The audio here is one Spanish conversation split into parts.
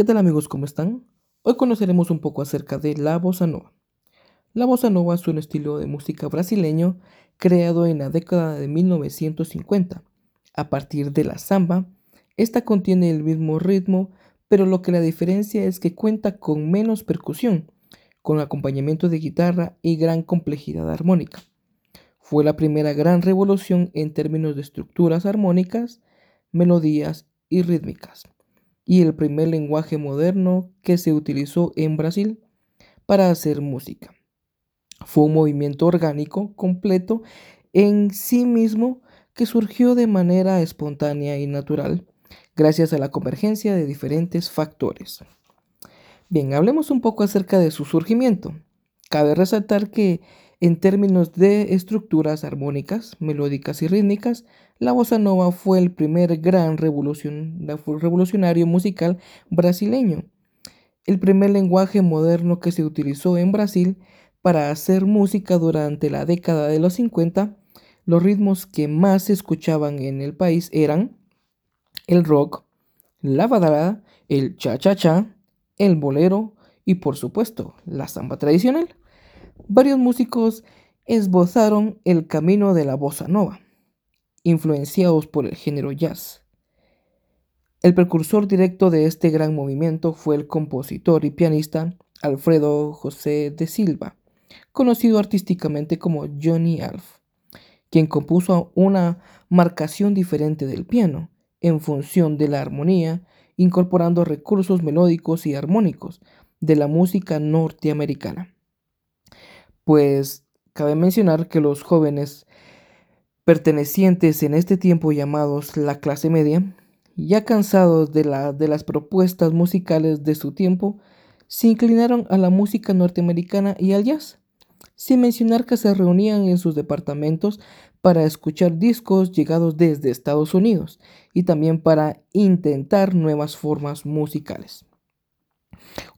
¿Qué tal amigos? ¿Cómo están? Hoy conoceremos un poco acerca de la bossa nova. La bossa nova es un estilo de música brasileño creado en la década de 1950. A partir de la samba, esta contiene el mismo ritmo, pero lo que la diferencia es que cuenta con menos percusión, con acompañamiento de guitarra y gran complejidad armónica. Fue la primera gran revolución en términos de estructuras armónicas, melodías y rítmicas y el primer lenguaje moderno que se utilizó en Brasil para hacer música. Fue un movimiento orgánico completo en sí mismo que surgió de manera espontánea y natural gracias a la convergencia de diferentes factores. Bien, hablemos un poco acerca de su surgimiento. Cabe resaltar que en términos de estructuras armónicas, melódicas y rítmicas, la bossa nova fue el primer gran revolucionario musical brasileño, el primer lenguaje moderno que se utilizó en Brasil para hacer música durante la década de los 50. Los ritmos que más se escuchaban en el país eran el rock, la badalada, el cha-cha-cha, el bolero y por supuesto la samba tradicional varios músicos esbozaron el camino de la bossa nova, influenciados por el género jazz. El precursor directo de este gran movimiento fue el compositor y pianista Alfredo José de Silva, conocido artísticamente como Johnny Alf, quien compuso una marcación diferente del piano en función de la armonía, incorporando recursos melódicos y armónicos de la música norteamericana pues cabe mencionar que los jóvenes pertenecientes en este tiempo llamados la clase media, ya cansados de, la, de las propuestas musicales de su tiempo, se inclinaron a la música norteamericana y al jazz, sin mencionar que se reunían en sus departamentos para escuchar discos llegados desde Estados Unidos y también para intentar nuevas formas musicales.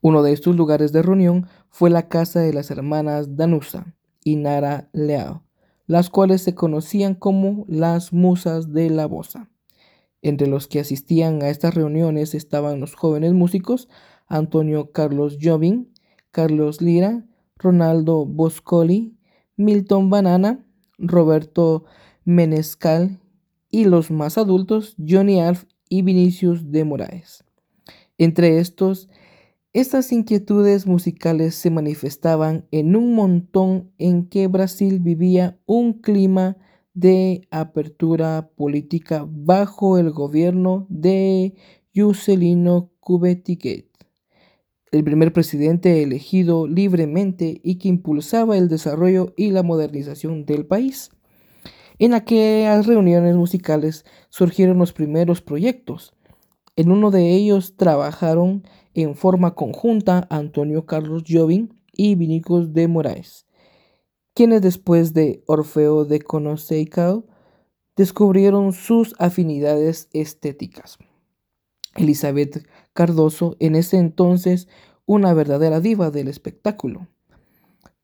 Uno de estos lugares de reunión fue la casa de las hermanas Danusa y Nara Leao, las cuales se conocían como las musas de la bosa. Entre los que asistían a estas reuniones estaban los jóvenes músicos Antonio Carlos Jobin, Carlos Lira, Ronaldo Boscoli, Milton Banana, Roberto Menescal y los más adultos Johnny Alf y Vinicius de Moraes. Entre estos estas inquietudes musicales se manifestaban en un montón en que Brasil vivía un clima de apertura política bajo el gobierno de Juscelino Kubitschek, el primer presidente elegido libremente y que impulsaba el desarrollo y la modernización del país. En aquellas reuniones musicales surgieron los primeros proyectos. En uno de ellos trabajaron en forma conjunta Antonio Carlos Jobim y Vinicos de Moraes, quienes después de Orfeo de Conoceicao descubrieron sus afinidades estéticas. Elizabeth Cardoso, en ese entonces una verdadera diva del espectáculo,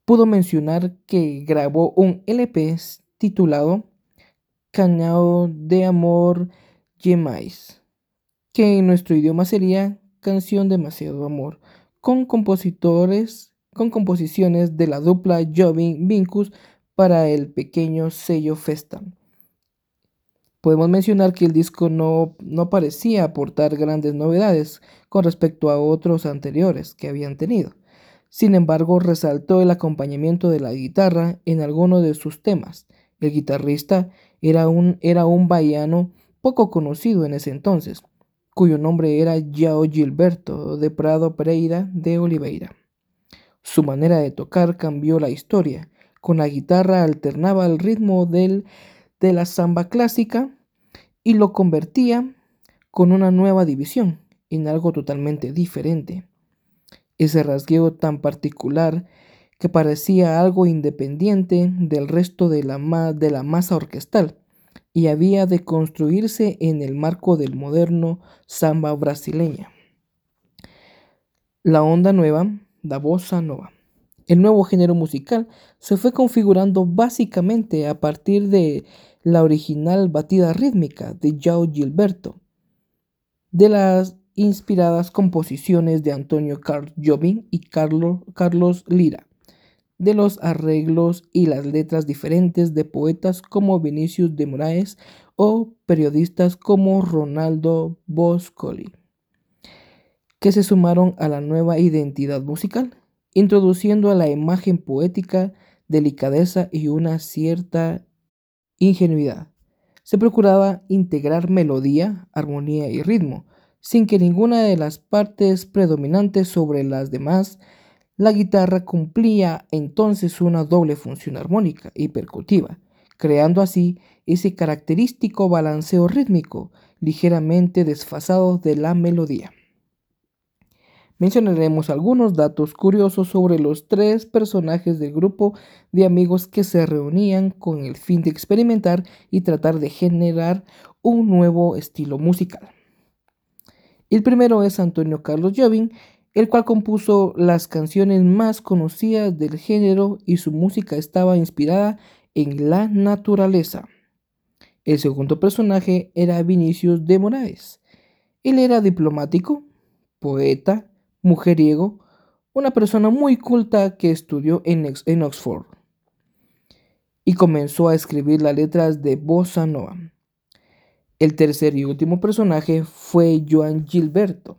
pudo mencionar que grabó un LP titulado Cañao de Amor Yemais, que en nuestro idioma sería canción Demasiado Amor, con compositores, con composiciones de la dupla Jobin Vincus para el pequeño sello Festan. Podemos mencionar que el disco no, no parecía aportar grandes novedades con respecto a otros anteriores que habían tenido. Sin embargo, resaltó el acompañamiento de la guitarra en algunos de sus temas. El guitarrista era un, era un baiano poco conocido en ese entonces, cuyo nombre era Yao Gilberto de Prado Pereira de Oliveira. Su manera de tocar cambió la historia. Con la guitarra alternaba el ritmo del, de la samba clásica y lo convertía con una nueva división en algo totalmente diferente. Ese rasgueo tan particular que parecía algo independiente del resto de la, de la masa orquestal y había de construirse en el marco del moderno samba brasileña. La onda nueva, la bossa nova. El nuevo género musical se fue configurando básicamente a partir de la original batida rítmica de João Gilberto, de las inspiradas composiciones de Antonio Carl Jobim y Carlos Lira, de los arreglos y las letras diferentes de poetas como Vinicius de Moraes o periodistas como Ronaldo Boscoli, que se sumaron a la nueva identidad musical, introduciendo a la imagen poética delicadeza y una cierta ingenuidad. Se procuraba integrar melodía, armonía y ritmo, sin que ninguna de las partes predominantes sobre las demás, la guitarra cumplía entonces una doble función armónica y percutiva, creando así ese característico balanceo rítmico ligeramente desfasado de la melodía. Mencionaremos algunos datos curiosos sobre los tres personajes del grupo de amigos que se reunían con el fin de experimentar y tratar de generar un nuevo estilo musical. El primero es Antonio Carlos Jobim, el cual compuso las canciones más conocidas del género y su música estaba inspirada en la naturaleza. El segundo personaje era Vinicius de Moraes. Él era diplomático, poeta, mujeriego, una persona muy culta que estudió en, en Oxford y comenzó a escribir las letras de Bossa Nova. El tercer y último personaje fue Joan Gilberto.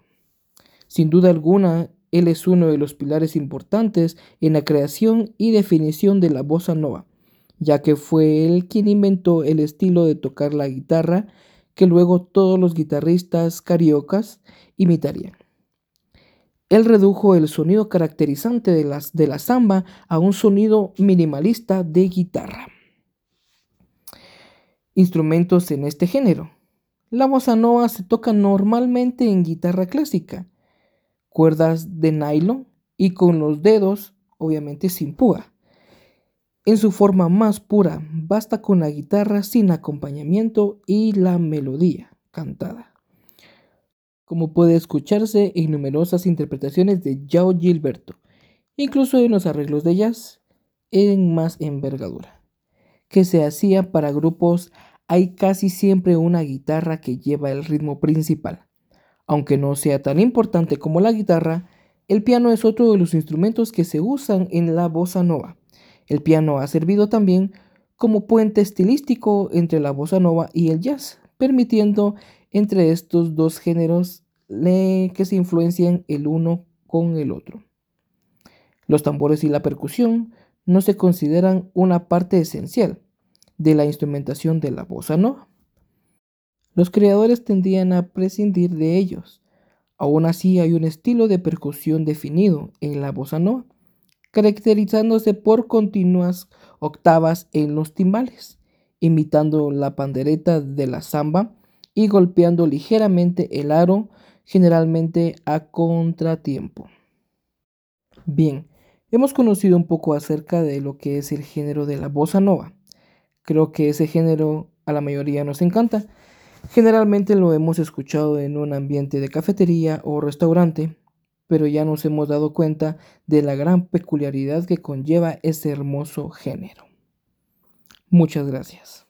Sin duda alguna, él es uno de los pilares importantes en la creación y definición de la bossa nova, ya que fue él quien inventó el estilo de tocar la guitarra que luego todos los guitarristas cariocas imitarían. Él redujo el sonido caracterizante de, las, de la samba a un sonido minimalista de guitarra. Instrumentos en este género. La bossa nova se toca normalmente en guitarra clásica, cuerdas de nylon y con los dedos, obviamente sin púa. En su forma más pura, basta con la guitarra sin acompañamiento y la melodía cantada como puede escucharse en numerosas interpretaciones de Yao Gilberto, incluso en los arreglos de jazz en más envergadura, que se hacía para grupos hay casi siempre una guitarra que lleva el ritmo principal. Aunque no sea tan importante como la guitarra, el piano es otro de los instrumentos que se usan en la bossa nova. El piano ha servido también como puente estilístico entre la bossa nova y el jazz, permitiendo entre estos dos géneros que se influencian el uno con el otro. Los tambores y la percusión no se consideran una parte esencial de la instrumentación de la bossa nova. Los creadores tendían a prescindir de ellos. Aún así hay un estilo de percusión definido en la bossa nova, caracterizándose por continuas octavas en los timbales, imitando la pandereta de la samba y golpeando ligeramente el aro, generalmente a contratiempo. Bien, hemos conocido un poco acerca de lo que es el género de la bossa nova. Creo que ese género a la mayoría nos encanta. Generalmente lo hemos escuchado en un ambiente de cafetería o restaurante, pero ya nos hemos dado cuenta de la gran peculiaridad que conlleva ese hermoso género. Muchas gracias.